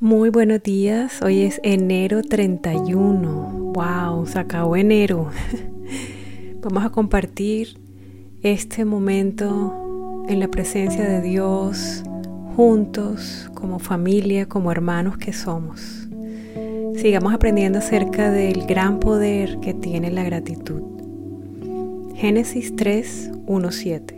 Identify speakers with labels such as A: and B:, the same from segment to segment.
A: Muy buenos días, hoy es enero 31. ¡Wow! Se acabó enero. Vamos a compartir este momento en la presencia de Dios, juntos, como familia, como hermanos que somos. Sigamos aprendiendo acerca del gran poder que tiene la gratitud. Génesis 3, 1, 7.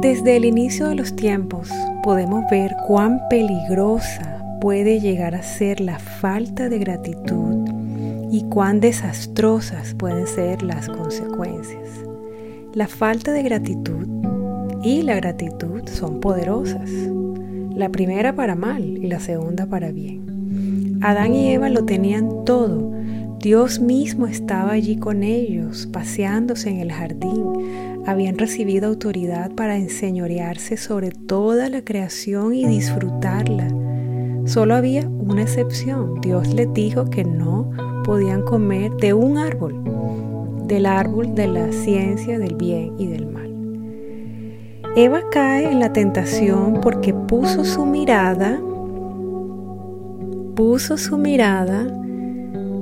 A: Desde el inicio de los tiempos podemos ver cuán peligrosa puede llegar a ser la falta de gratitud y cuán desastrosas pueden ser las consecuencias. La falta de gratitud y la gratitud son poderosas. La primera para mal y la segunda para bien. Adán y Eva lo tenían todo. Dios mismo estaba allí con ellos, paseándose en el jardín, habían recibido autoridad para enseñorearse sobre toda la creación y disfrutarla. Solo había una excepción. Dios les dijo que no podían comer de un árbol, del árbol de la ciencia del bien y del mal. Eva cae en la tentación porque puso su mirada, puso su mirada,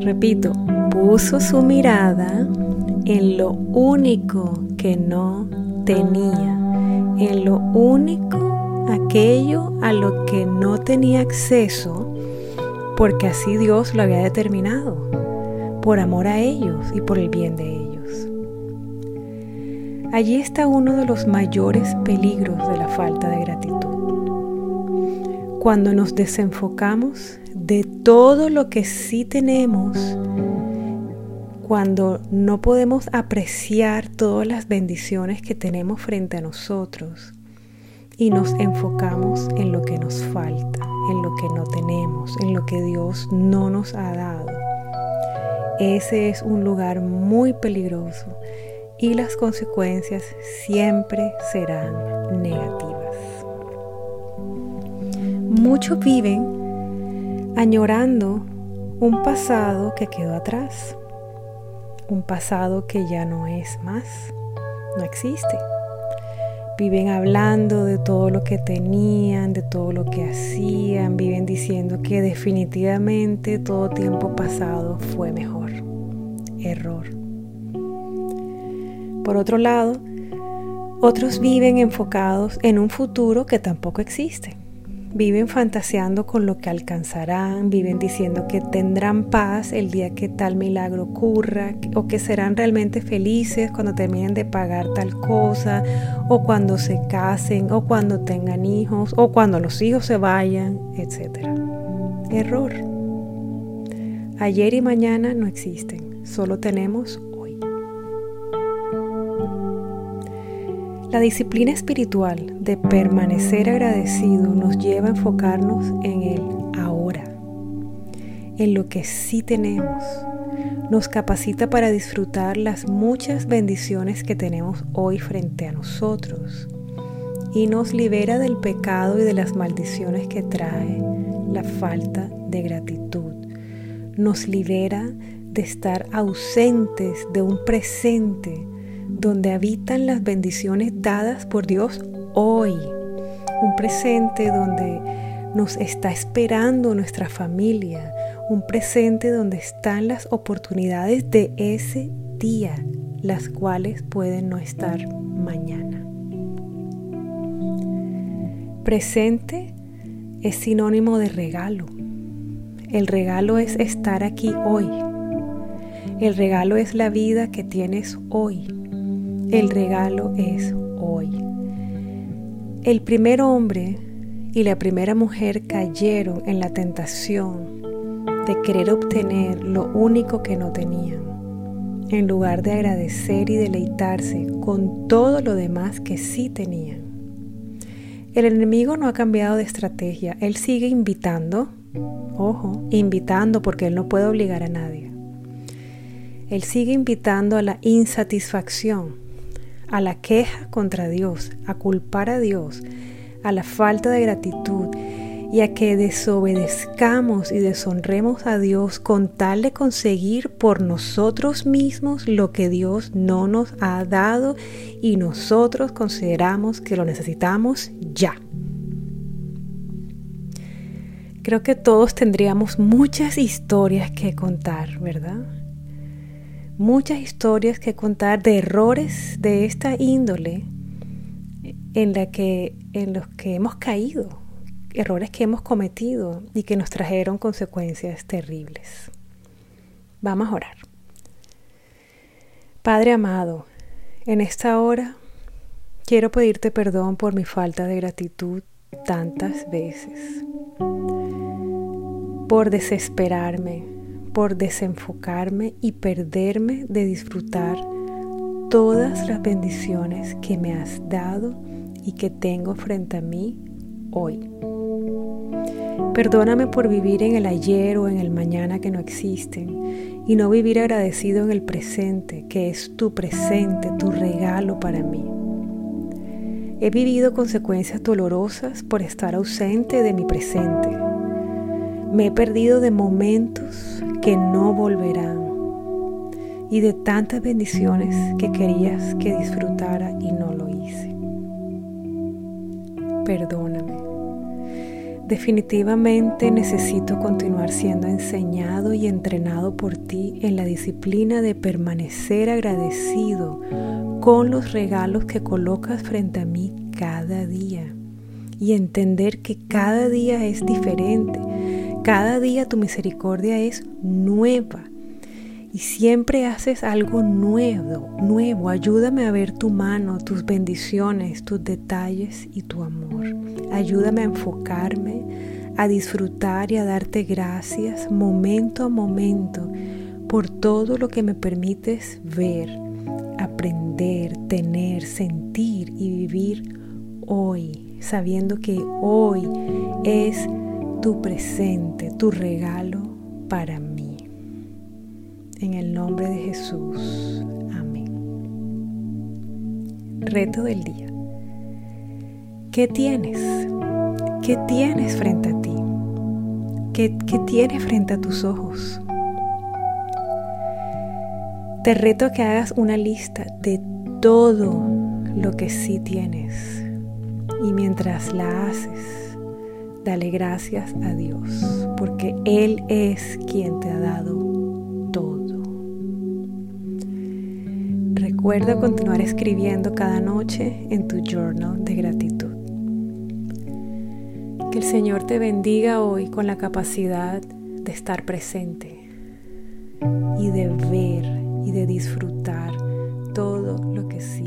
A: repito, puso su mirada en lo único que no tenía, en lo único aquello a lo que no tenía acceso, porque así Dios lo había determinado, por amor a ellos y por el bien de ellos. Allí está uno de los mayores peligros de la falta de gratitud. Cuando nos desenfocamos de todo lo que sí tenemos, cuando no podemos apreciar todas las bendiciones que tenemos frente a nosotros y nos enfocamos en lo que nos falta, en lo que no tenemos, en lo que Dios no nos ha dado. Ese es un lugar muy peligroso y las consecuencias siempre serán negativas. Muchos viven añorando un pasado que quedó atrás un pasado que ya no es más, no existe. Viven hablando de todo lo que tenían, de todo lo que hacían, viven diciendo que definitivamente todo tiempo pasado fue mejor. Error. Por otro lado, otros viven enfocados en un futuro que tampoco existe Viven fantaseando con lo que alcanzarán, viven diciendo que tendrán paz el día que tal milagro ocurra o que serán realmente felices cuando terminen de pagar tal cosa o cuando se casen o cuando tengan hijos o cuando los hijos se vayan, etc. Error. Ayer y mañana no existen, solo tenemos La disciplina espiritual de permanecer agradecido nos lleva a enfocarnos en el ahora, en lo que sí tenemos. Nos capacita para disfrutar las muchas bendiciones que tenemos hoy frente a nosotros y nos libera del pecado y de las maldiciones que trae la falta de gratitud. Nos libera de estar ausentes de un presente donde habitan las bendiciones dadas por Dios hoy. Un presente donde nos está esperando nuestra familia. Un presente donde están las oportunidades de ese día, las cuales pueden no estar mañana. Presente es sinónimo de regalo. El regalo es estar aquí hoy. El regalo es la vida que tienes hoy. El regalo es hoy. El primer hombre y la primera mujer cayeron en la tentación de querer obtener lo único que no tenían, en lugar de agradecer y deleitarse con todo lo demás que sí tenían. El enemigo no ha cambiado de estrategia, él sigue invitando, ojo, invitando porque él no puede obligar a nadie. Él sigue invitando a la insatisfacción, a la queja contra Dios, a culpar a Dios, a la falta de gratitud y a que desobedezcamos y deshonremos a Dios con tal de conseguir por nosotros mismos lo que Dios no nos ha dado y nosotros consideramos que lo necesitamos ya. Creo que todos tendríamos muchas historias que contar, ¿verdad? Muchas historias que contar de errores de esta índole en, la que, en los que hemos caído errores que hemos cometido y que nos trajeron consecuencias terribles. Vamos a orar. Padre amado, en esta hora quiero pedirte perdón por mi falta de gratitud tantas veces, por desesperarme, por desenfocarme y perderme de disfrutar todas las bendiciones que me has dado y que tengo frente a mí hoy. Perdóname por vivir en el ayer o en el mañana que no existen y no vivir agradecido en el presente, que es tu presente, tu regalo para mí. He vivido consecuencias dolorosas por estar ausente de mi presente. Me he perdido de momentos que no volverán y de tantas bendiciones que querías que disfrutara y no lo hice. Perdóname. Definitivamente necesito continuar siendo enseñado y entrenado por ti en la disciplina de permanecer agradecido con los regalos que colocas frente a mí cada día y entender que cada día es diferente. Cada día tu misericordia es nueva y siempre haces algo nuevo, nuevo. Ayúdame a ver tu mano, tus bendiciones, tus detalles y tu amor. Ayúdame a enfocarme, a disfrutar y a darte gracias momento a momento por todo lo que me permites ver, aprender, tener, sentir y vivir hoy, sabiendo que hoy es tu presente, tu regalo para mí. En el nombre de Jesús. Amén. Reto del día. ¿Qué tienes? ¿Qué tienes frente a ti? ¿Qué, qué tienes frente a tus ojos? Te reto a que hagas una lista de todo lo que sí tienes. Y mientras la haces, dale gracias a Dios, porque Él es quien te ha dado Recuerda continuar escribiendo cada noche en tu journal de gratitud. Que el Señor te bendiga hoy con la capacidad de estar presente y de ver y de disfrutar todo lo que sí